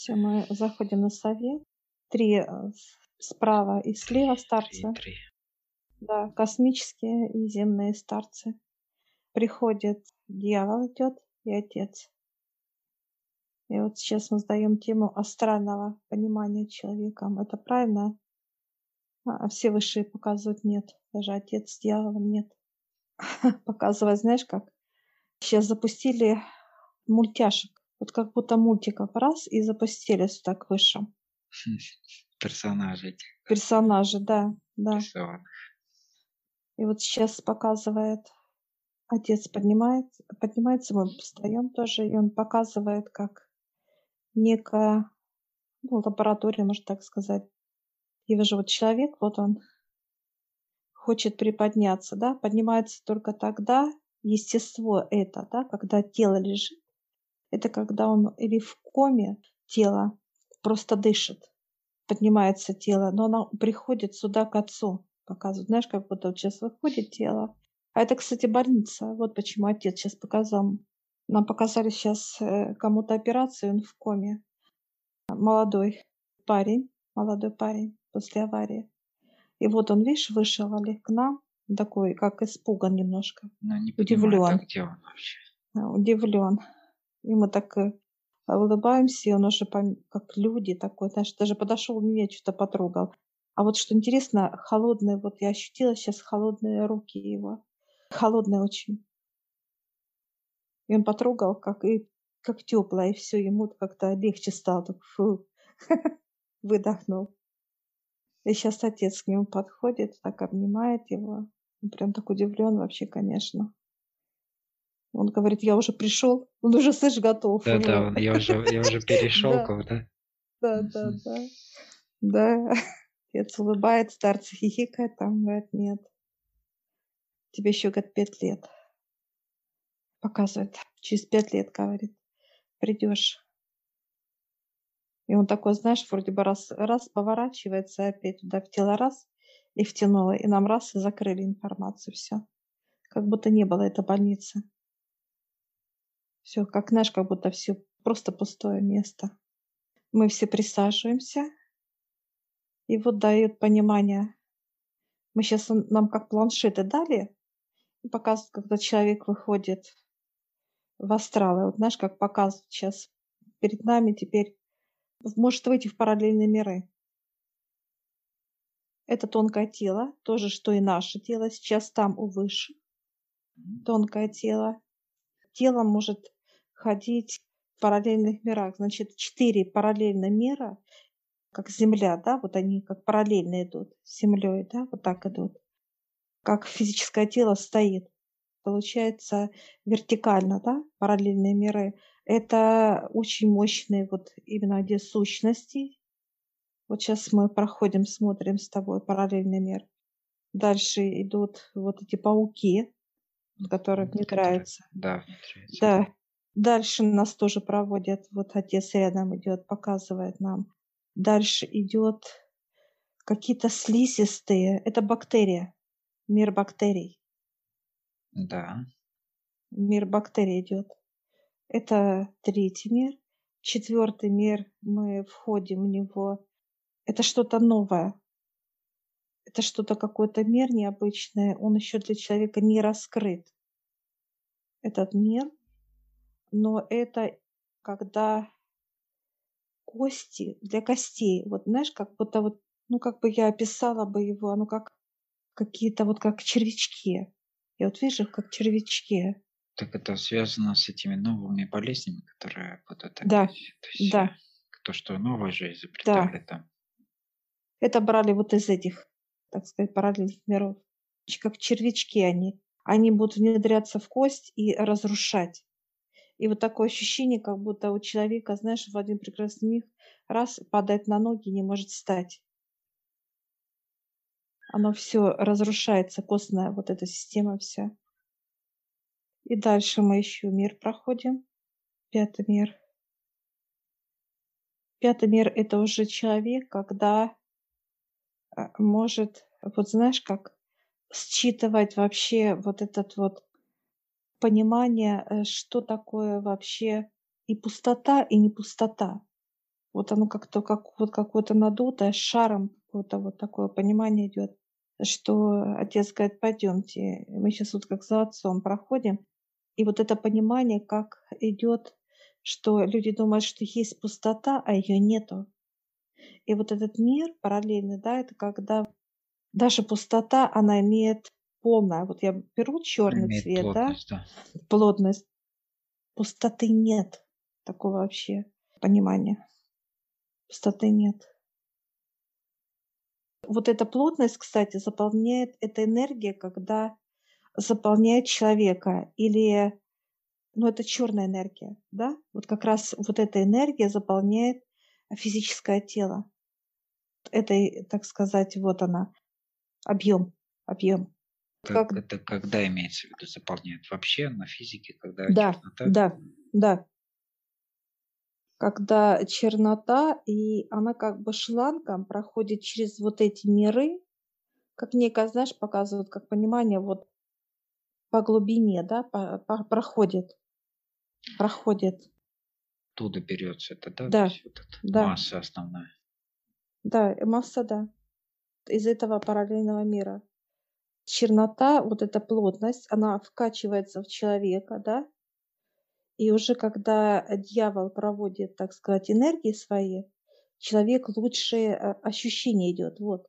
Все, мы заходим на совет. Три э, справа и слева старцы. Три, три. Да, космические и земные старцы. Приходит дьявол идет и отец. И вот сейчас мы сдаем тему астрального понимания человеком. Это правильно? А все высшие показывают нет. Даже отец с дьяволом нет. Показывать, знаешь как? Сейчас запустили мультяшек. Вот как будто мультиков раз и запустили сюда к высшим. Персонажи. Персонажи, да, да. Рисованных. И вот сейчас показывает, отец поднимает, поднимается, мы встаем тоже, и он показывает, как некая ну, лаборатория, можно так сказать. Я вижу, вот человек, вот он хочет приподняться, да, поднимается только тогда, естество это, да, когда тело лежит, это когда он или в коме тело просто дышит, поднимается тело, но оно приходит сюда к отцу, показывает, знаешь, как будто вот сейчас выходит тело. А это, кстати, больница. Вот почему отец сейчас показал. Нам показали сейчас э, кому-то операцию, он в коме. Молодой парень, молодой парень после аварии. И вот он, видишь, вышел Олег к нам, такой, как испуган немножко. Но не Удивлен. понимаю, вообще. Удивлен. И мы так э, улыбаемся, и он уже как люди такой, знаешь, даже подошел меня, что-то потрогал. А вот что интересно, холодные, вот я ощутила сейчас холодные руки его. Холодные очень. И он потрогал, как и как теплое, и все, ему как-то легче стало. Так, фу. Выдохнул. И сейчас отец к нему подходит, так обнимает его. Он прям так удивлен вообще, конечно. Он говорит, я уже пришел, он уже, слышь, готов. Да, да, он- я уже, я уже перешел кого-то. Да, да, да. Да. Отец улыбается, старцы хихикает, там говорит, нет. Тебе еще, говорит, пять лет. Показывает. Через пять лет, говорит, придешь. И он такой, знаешь, вроде бы раз, раз поворачивается опять туда в тело раз и втянуло, и нам раз и закрыли информацию, все. Как будто не было этой больницы. Все, как знаешь, как будто все просто пустое место. Мы все присаживаемся, и вот дает понимание. Мы сейчас нам как планшеты дали, и показывают, когда человек выходит в астралы. Вот знаешь, как показывают сейчас перед нами теперь, может выйти в параллельные миры. Это тонкое тело, тоже что и наше тело, сейчас там у выше. Тонкое тело. Тело может ходить в параллельных мирах. Значит, четыре параллельных мира, как Земля, да, вот они как параллельно идут с Землей, да, вот так идут. Как физическое тело стоит. Получается вертикально, да, параллельные миры. Это очень мощные вот именно где сущности. Вот сейчас мы проходим, смотрим с тобой параллельный мир. Дальше идут вот эти пауки, которые внедряются. Да, внедряется. Да. Дальше нас тоже проводят. Вот отец рядом идет, показывает нам. Дальше идет какие-то слизистые. Это бактерия. Мир бактерий. Да. Мир бактерий идет. Это третий мир. Четвертый мир. Мы входим в него. Это что-то новое. Это что-то какой-то мир необычный. Он еще для человека не раскрыт. Этот мир. Но это когда кости для костей. Вот знаешь, как будто вот, ну как бы я описала бы его, ну как какие-то вот как червячки. Я вот вижу как червячки. Так это связано с этими новыми болезнями, которые будут Да, опять. То есть, да. То, что новое же изобретали там. Это брали вот из этих, так сказать, параллельных миров. Как червячки они. Они будут внедряться в кость и разрушать. И вот такое ощущение, как будто у человека, знаешь, в один прекрасный миг раз падает на ноги, не может встать. Оно все разрушается, костная вот эта система вся. И дальше мы еще мир проходим. Пятый мир. Пятый мир – это уже человек, когда а, может, вот знаешь, как считывать вообще вот этот вот понимание, э, что такое вообще и пустота, и не пустота. Вот оно как-то как вот какое-то надутое, шаром какое-то вот такое понимание идет, что отец говорит, пойдемте, мы сейчас вот как за отцом проходим, и вот это понимание, как идет, что люди думают, что есть пустота, а ее нету. И вот этот мир параллельный, да, это когда даже пустота, она имеет полное. Вот я беру черный Имеет цвет, да, плотность, да. плотность. Пустоты нет такого вообще понимания. Пустоты нет. Вот эта плотность, кстати, заполняет, эта энергия, когда заполняет человека или ну, это черная энергия, да? Вот как раз вот эта энергия заполняет физическое тело. Это, так сказать, вот она, объем, объем. Как, это когда имеется в виду заполняет? Вообще на физике, когда да, чернота? да, да. Когда чернота, и она как бы шлангом проходит через вот эти миры, как некое, знаешь, показывают, как понимание вот по глубине, да, по- по- проходит, проходит. Оттуда берется это, да? Да, вот эта да, масса основная. да, масса, да, из этого параллельного мира. Чернота, вот эта плотность, она вкачивается в человека, да, и уже когда дьявол проводит, так сказать, энергии свои, человек лучше э, ощущение идет, вот,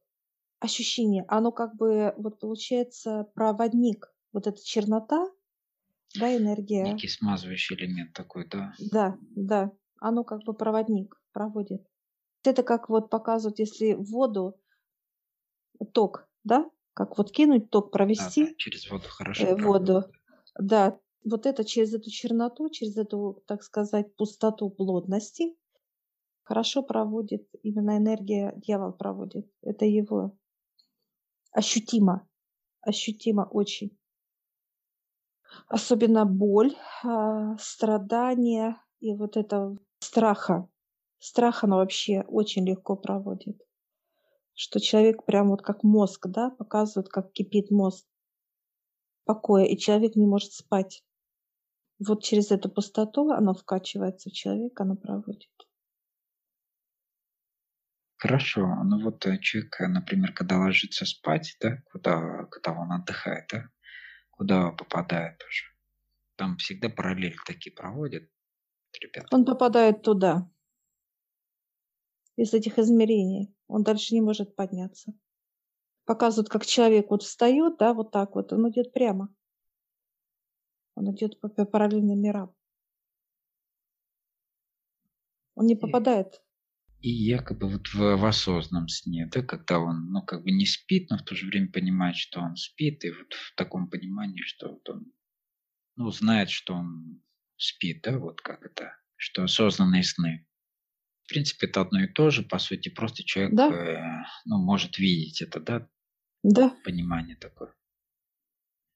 ощущение, оно как бы, вот получается, проводник, вот эта чернота, да, энергия, Некий смазывающий элемент такой, да? да, да, оно как бы проводник проводит. Это как вот показывают, если воду ток, да, как вот кинуть ток, Да, да, провести через воду хорошо э, воду, да, вот это через эту черноту, через эту, так сказать, пустоту плотности хорошо проводит, именно энергия дьявол проводит. Это его ощутимо, ощутимо очень. Особенно боль, а, страдания и вот это страха. Страх оно вообще очень легко проводит. Что человек прям вот как мозг, да, показывает, как кипит мозг покоя, и человек не может спать. Вот через эту пустоту оно вкачивается в человека, оно проводит. Хорошо. Ну вот э, человек, э, например, когда ложится спать, да, куда, когда он отдыхает, да, куда попадает тоже. Там всегда параллель такие проводят ребята. Он попадает туда, из этих измерений. Он дальше не может подняться. Показывают, как человек вот встает, да, вот так вот, он идет прямо. Он идет по параллельным мирам. Он не И, попадает. и якобы вот в, в осознанном сне, да, когда он, ну, как бы не спит, но в то же время понимает, что он спит, и вот в таком понимании, что вот он, ну, знает, что он спит, да, вот как это, что осознанные сны. В принципе, это одно и то же, по сути, просто человек, Да, э, ну, может видеть это, да, да. понимание такое.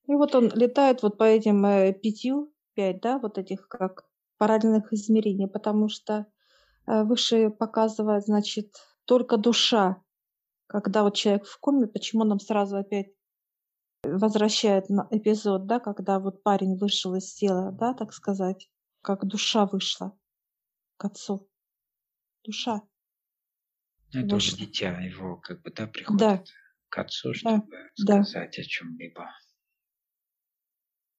И вот он летает вот по этим э, пятью, пять, да, вот этих как параллельных измерений, потому что э, выше показывает, значит, только душа. Когда вот человек в коме, почему нам сразу опять возвращает на эпизод, да, когда вот парень вышел из тела, да, так сказать, как душа вышла к отцу. Душа Ну, это уже вышла. дитя его, как бы, да, Да, приходит к отцу, да, чтобы да. сказать о чем-либо.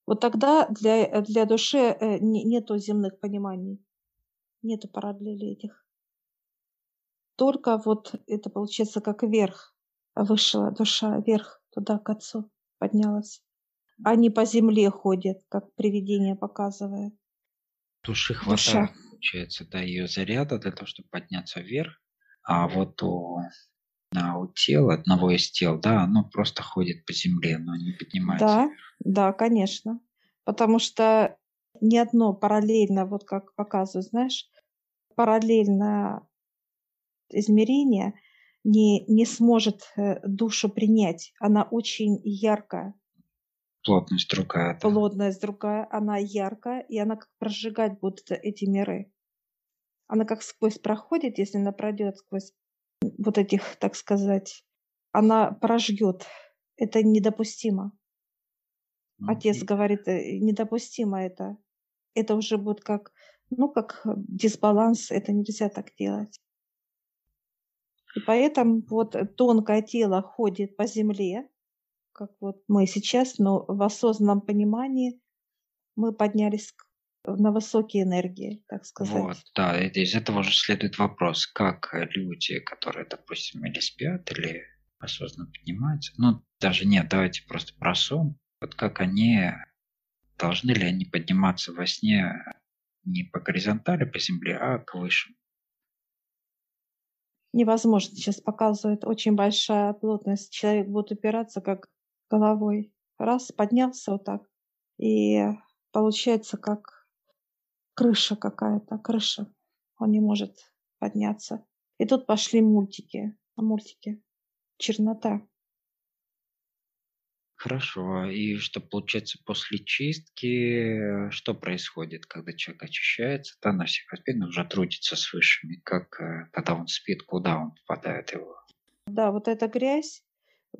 Вот тогда для, э, для души э, не- нету земных пониманий, нету параллелей этих. Только вот это получается как вверх вышла душа, вверх туда к отцу поднялась. Они по земле ходят, как привидение показывает. Души Душа. Получается, да, ее заряда для того, чтобы подняться вверх, а вот у, а, у тела, одного из тел, да, оно просто ходит по земле, но не поднимается Да, вверх. да, конечно. Потому что ни одно параллельно, вот как показывают, знаешь, параллельно измерение не, не сможет э, душу принять. Она очень яркая. Плотность другая, да. Плотность другая, она яркая, и она как прожигать будет эти миры. Она как сквозь проходит, если она пройдет сквозь вот этих, так сказать, она прожжет. Это недопустимо. Ну, Отец и- говорит, э, недопустимо это. Это уже будет как Ну, как э, дисбаланс, это нельзя так делать. И поэтому вот тонкое тело ходит по земле, как вот мы сейчас, но в осознанном понимании мы поднялись на высокие энергии, так сказать. Вот, да, из этого уже следует вопрос, как люди, которые, допустим, или спят, или осознанно поднимаются, ну, даже нет, давайте просто про сон, вот как они, должны ли они подниматься во сне не по горизонтали по земле, а к выше? Невозможно. Сейчас показывает очень большая плотность. Человек будет упираться как головой. Раз, поднялся вот так. И получается как крыша какая-то, крыша. Он не может подняться. И тут пошли мультики. Мультики. Чернота. Хорошо. И что получается после чистки, что происходит, когда человек очищается, да, на всех аспектах уже трудится с высшими, как э, когда он спит, куда он попадает его? Да, вот эта грязь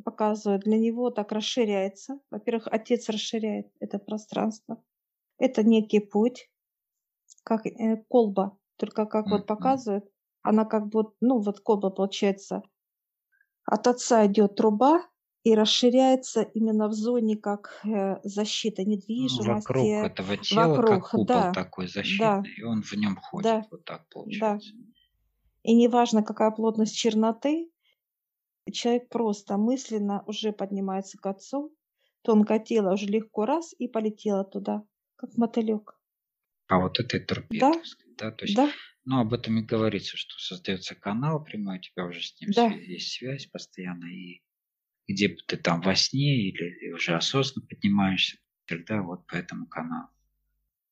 показывает, для него так расширяется. Во-первых, отец расширяет это пространство. Это некий путь, как э, колба, только как вот показывает, она как бы, ну вот колба получается, от отца идет труба, и расширяется именно в зоне как э, защита недвижимости. Вокруг этого тела, вокруг, как купол да, такой защитный, да, и он в нем ходит, да, вот так да. получается. И неважно, какая плотность черноты, человек просто мысленно уже поднимается к отцу, тонкое тело уже легко раз и полетело туда, как мотылек. А вот этой трубе, Да, сказать, да, то есть, да, ну, об этом и говорится, что создается канал прямой, у тебя уже с ним да. есть связь постоянно, и где бы ты там во сне или уже осознанно поднимаешься, всегда вот по этому каналу.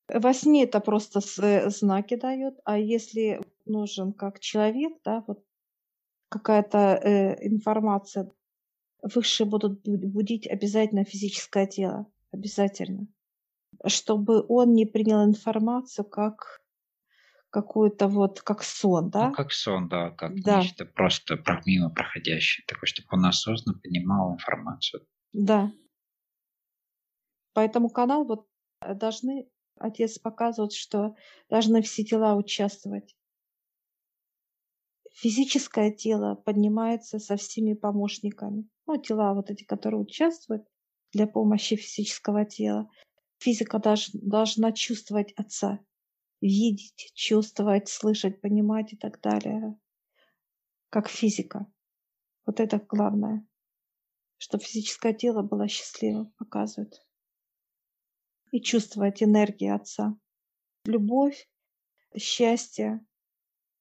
Во сне это просто э, знаки дает, а если нужен как человек, да, вот какая-то э, информация, высшие будут бу- будить обязательно физическое тело, обязательно, чтобы он не принял информацию как какую-то вот, как сон, Ну, да, как сон, да, как да, нечто просто про- мимо проходящее, такое, чтобы он осознанно понимал информацию. да. Поэтому канал вот э, должны, отец показывает, что должны все тела участвовать. Физическое тело поднимается со всеми помощниками. Ну, тела вот эти, которые участвуют для помощи физического тела. Физика долж- должна чувствовать отца, видеть, чувствовать, слышать, понимать и так далее, как физика. Вот это главное, чтобы физическое тело было счастливым, показывает. И чувствовать энергию отца. Любовь, счастье,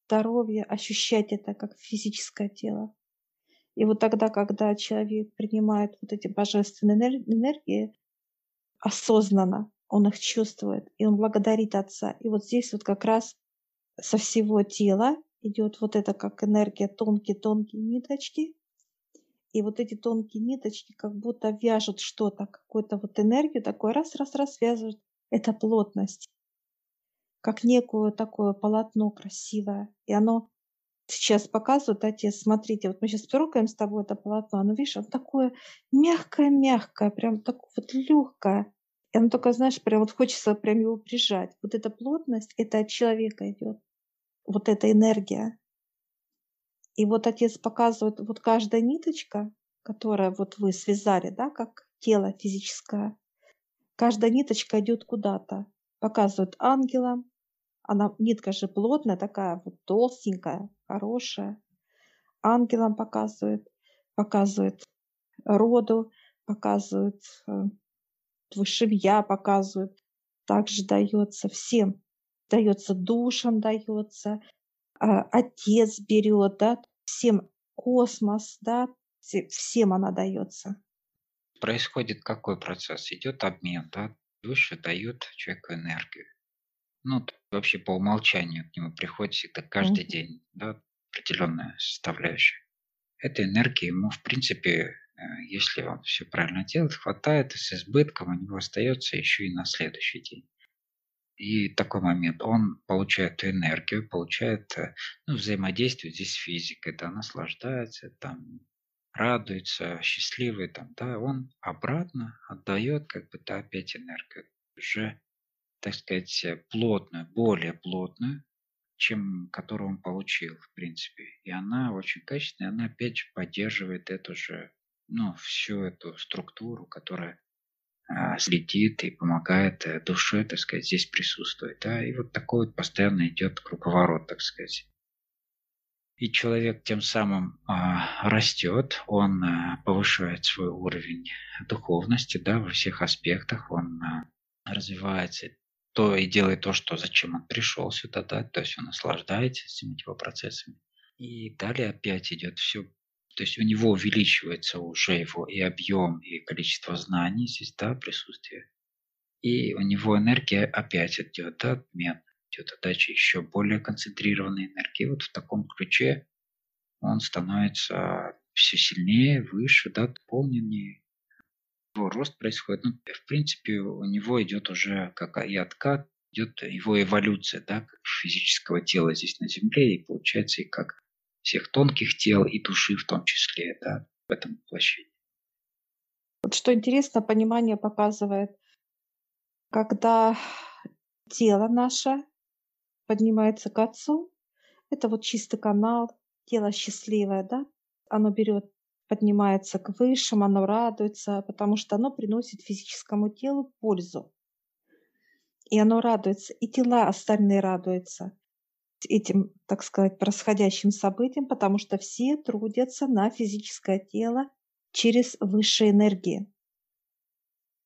здоровье, ощущать это как физическое тело. И вот тогда, когда человек принимает вот эти божественные энер- энергии осознанно, он их чувствует, и он благодарит Отца. И вот здесь вот как раз со всего тела идет вот это как энергия тонкие-тонкие ниточки. И вот эти тонкие ниточки как будто вяжут что-то, какую-то вот энергию, такой раз-раз-раз связывают. Это плотность, как некое такое полотно красивое. И оно сейчас показывают, отец, смотрите, вот мы сейчас трогаем с тобой это полотно, оно, видишь, оно такое мягкое-мягкое, прям такое вот легкое. И оно только, знаешь, прям вот хочется прям его прижать. Вот эта плотность, это от человека идет. Вот эта энергия. И вот отец показывает, вот каждая ниточка, которая вот вы связали, да, как тело физическое, каждая ниточка идет куда-то. Показывает ангелам, она нитка же плотная, такая вот толстенькая, хорошая. Ангелам показывает, показывает роду, показывает э, высшим я, показывает. Также дается всем. Дается душам, дается. а, Отец берет, да, всем космос, да, все- всем она дается. Происходит какой процесс? Идет обмен, да? Выше дает человеку энергию. Ну, вообще по умолчанию к нему приходит всегда каждый Мгм. день, да, определенная составляющая. Этой энергии ему, в принципе, э, если он все правильно делает, хватает и с избытком у него остается еще и на следующий день. И такой момент, он получает энергию, получает, э, ну, взаимодействует здесь с физикой, да, наслаждается, там, радуется, счастливый, там, да, он обратно отдает как бы, да, опять энергию. Уже так сказать, плотную, более плотную, чем которую он получил, в принципе. И она очень качественная, она опять же поддерживает эту же, ну, всю эту структуру, которая а, следит и помогает э, душе, так сказать, здесь присутствует. Да? И вот такой вот постоянно идет круговорот, так сказать. И человек тем самым а, растет, он а, повышает свой уровень духовности, да, во всех аспектах, он а, развивается, то и делает то, что зачем он пришел сюда, да, то есть он наслаждается этими его процессами. И далее опять идет все, то есть у него увеличивается уже его и объем, и количество знаний здесь, да, присутствие. И у него энергия опять идет, да, обмен идет отдача еще более концентрированной энергии. Вот в таком ключе он становится все сильнее, выше, да, дополненнее. Его рост происходит. Ну, в принципе, у него идет уже как и откат, идет его эволюция, да, как физического тела здесь на Земле, и получается и как всех тонких тел, и души в том числе, да, в этом воплощении. Вот что интересно, понимание показывает, когда тело наше поднимается к Отцу. Это вот чистый канал, тело счастливое, да? Оно берет, поднимается к высшим, оно радуется, потому что оно приносит физическому телу пользу. И оно радуется, и тела остальные радуются этим, так сказать, происходящим событиям, потому что все трудятся на физическое тело через высшие энергии.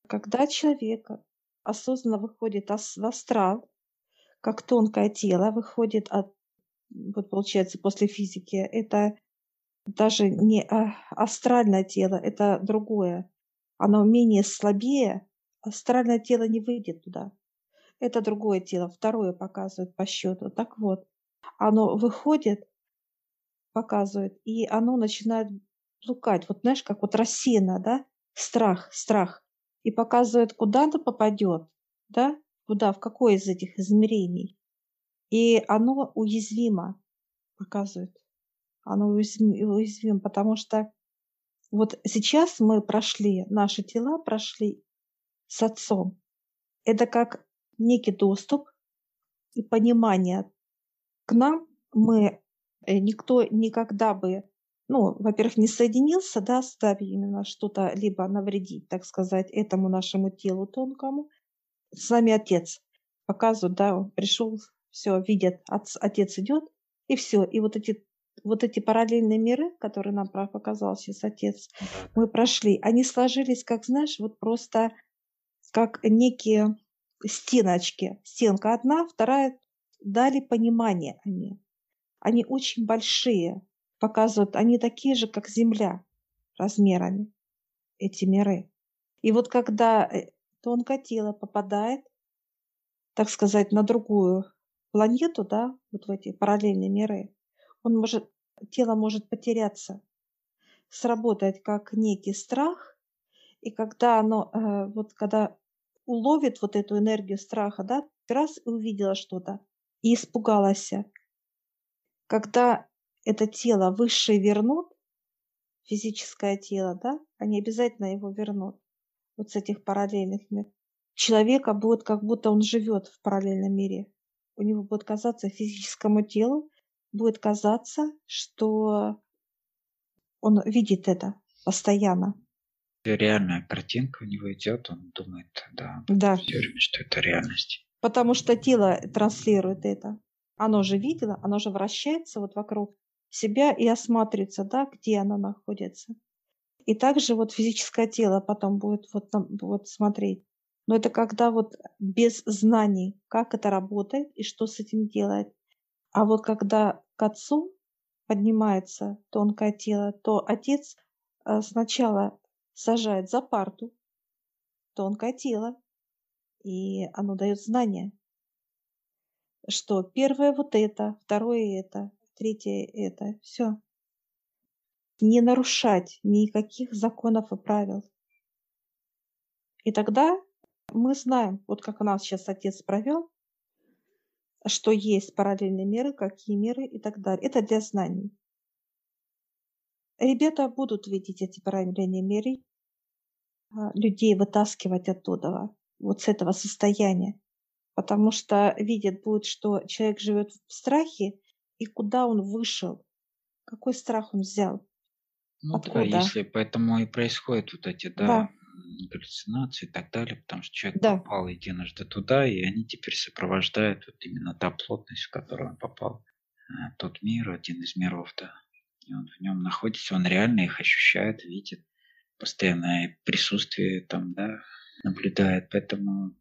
Когда человек осознанно выходит в астрал, как тонкое тело выходит от, вот получается, после физики. Это даже не а, астральное тело, это другое. Оно менее слабее, астральное тело не выйдет туда. Это другое тело, второе показывает по счету. Так вот, оно выходит, показывает, и оно начинает блукать. Вот знаешь, как вот рассеяно, да? Страх, страх. И показывает, куда оно попадет, да? Куда, в какое из этих измерений. И оно уязвимо, показывает. Оно уязвимо, потому что вот сейчас мы прошли, наши тела прошли с Отцом. Это как некий доступ и понимание. К нам мы, э, никто никогда бы, ну, во-первых, не соединился, да, с именно что-то либо навредить, так сказать, этому нашему телу тонкому, с нами отец. Показывают, да, он пришел, все, видят, отец идет, и все. И вот эти, вот эти параллельные миры, которые нам показал сейчас отец, мы прошли, они сложились, как, знаешь, вот просто как некие стеночки. Стенка одна, вторая дали понимание они. Они очень большие, показывают, они такие же, как Земля размерами, эти миры. И вот когда э, тонкое тело попадает, так сказать, на другую планету, да, вот в эти параллельные миры, он может, тело может потеряться, сработать как некий страх, и когда оно, э, вот когда уловит вот эту энергию страха, да, раз и увидела что-то, и испугалась. Когда это тело высшее вернут, физическое тело, да, они обязательно его вернут вот с этих параллельных миров, человека будет как будто он живет в параллельном мире. У него будет казаться физическому телу, будет казаться, что он видит это постоянно. Реальная картинка у него идет, он думает, да, да. все время, что это реальность. Потому что тело транслирует это. Оно же видело, оно же вращается вот вокруг себя и осматривается, да, где оно находится. И также вот физическое тело потом будет вот, там, вот смотреть. Но это когда вот без знаний, как это работает и что с этим делать. А вот когда к отцу поднимается тонкое тело, то отец э, сначала сажает за парту тонкое тело, и оно дает знания, что первое вот это, второе это, третье это, все не нарушать никаких законов и правил. И тогда мы знаем, вот как нас сейчас отец провел, что есть параллельные миры, какие миры и так далее. Это для знаний. Ребята будут видеть эти параллельные миры, а, людей вытаскивать оттуда, вот с этого состояния. Потому что видит будет, что человек живет в страхе, и куда он вышел, какой страх он взял, Ну да, откуда. если поэтому и происходят вот эти, да, Да, галлюцинации и так далее, потому что человек да, попал единожды туда, и они теперь сопровождают вот именно та плотность, в которую он попал. э, Тот мир, один из миров, да. И он в нем находится, он реально их ощущает, видит, постоянное присутствие там, да, наблюдает. Поэтому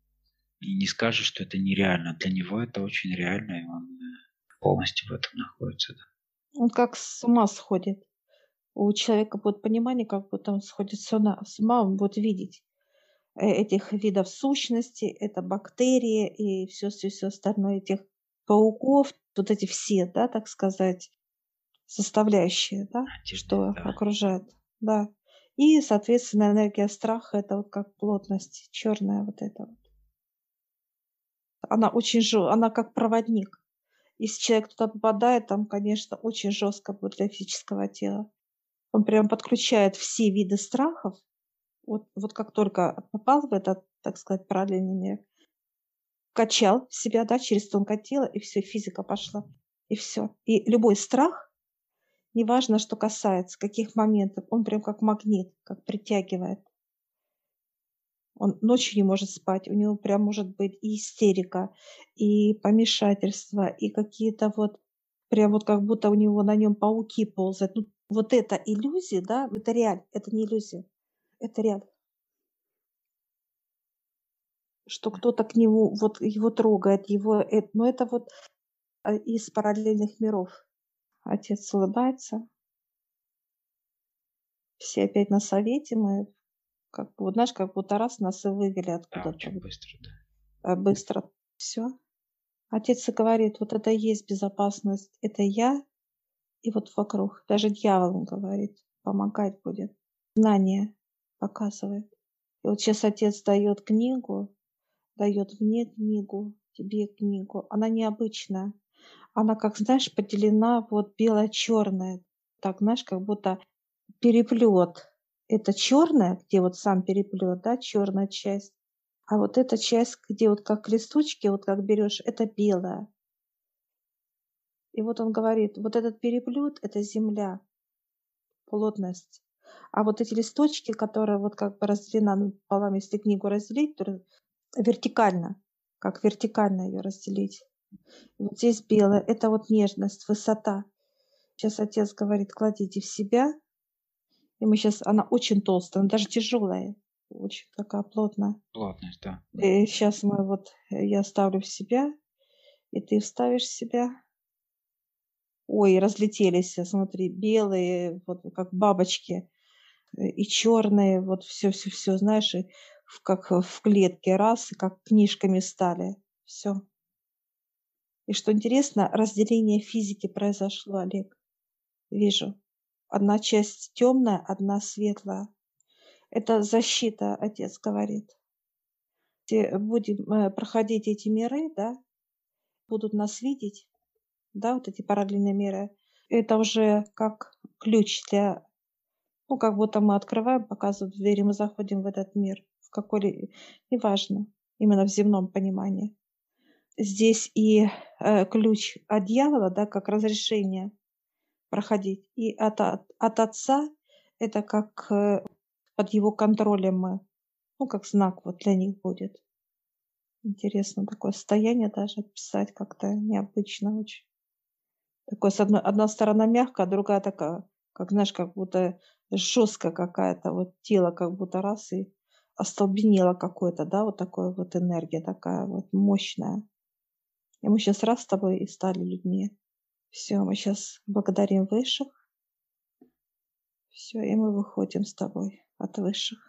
и не скажешь, что это нереально. Для него это очень реально, и он э, полностью в этом находится. Да. он как с ума сходит. У человека будет понимание, как будто он сходит с ума, он будет видеть э, этих видов сущности, это бактерии и все, все, все остальное, этих пауков, вот эти все, да, так сказать, составляющие, да, Отдельно, что да. окружает, да. И, соответственно, энергия страха это вот как плотность черная вот эта вот. Она очень жё, она как проводник. Если человек туда попадает, там, конечно, очень жестко будет для физического тела. Он прям подключает все виды страхов. Вот, вот как только попал в этот, так сказать, параллельный мир, качал себя, да, через тонкое тело, и все, физика пошла, и все. И любой страх, неважно, что касается, каких моментов, он прям как магнит, как притягивает. Он ночью не может спать, у него прям может быть и истерика, и помешательство, и какие-то вот, прям вот как будто у него на нем пауки ползают. Ну, вот это иллюзия, да, это реаль, это не иллюзия, это реаль. Что кто-то к нему, вот его трогает, его, э- ну это вот а, из параллельных миров. Отец улыбается. Все опять на совете мы, как бы, вот знаешь, как будто раз нас и вывели Да, откуда-то очень вот, быстро, да. э, быстро. Все. Отец и говорит, вот это и есть безопасность, это я и вот вокруг. Даже дьявол, он говорит, помогать будет. Знание показывает. И вот сейчас отец дает книгу, дает мне книгу, тебе книгу. Она необычная. Она, как знаешь, поделена вот бело-черная. Так, знаешь, как будто переплет. Это черная, где вот сам переплет, да, черная часть. А вот эта часть, где вот как листочки, вот как берешь, это белая. И вот он говорит, вот этот переплет – это земля, плотность. А вот эти листочки, которые вот как бы разделены пополам, если книгу разделить, то вертикально, как вертикально ее разделить. И вот здесь белое – это вот нежность, высота. Сейчас отец говорит, кладите в себя. И мы сейчас, она очень толстая, она даже тяжелая, очень такая плотная. Плотность, да. И сейчас мы вот, э, я ставлю в себя, и ты вставишь в себя. Ой, разлетелись, э, смотри, белые, вот как бабочки, э, и черные, вот все, все, все, знаешь, и как э, в клетке раз, и как книжками стали. Все. И что интересно, разделение физики произошло, Олег. Вижу. Одна часть темная, одна светлая. Это защита, отец говорит. Будем проходить эти миры, да, будут нас видеть, да, вот эти параллельные миры. Это уже как ключ для, ну, как будто мы открываем, показывают двери, мы заходим в этот мир, в какой, неважно, именно в земном понимании. Здесь и э, ключ от дьявола, да, как разрешение проходить, и от, от, от отца это как э, под его контролем мы, ну, как знак вот для них будет. Интересно такое состояние даже описать как-то необычно очень. Такое, с одной, одна сторона мягкая, а другая такая, как, знаешь, как будто жесткая какая-то, вот тело как будто раз и остолбенело какое-то, да, вот такое вот энергия такая вот мощная. И мы сейчас раз с тобой и стали людьми. Все, мы сейчас благодарим высших. Все, и мы выходим с тобой от высших.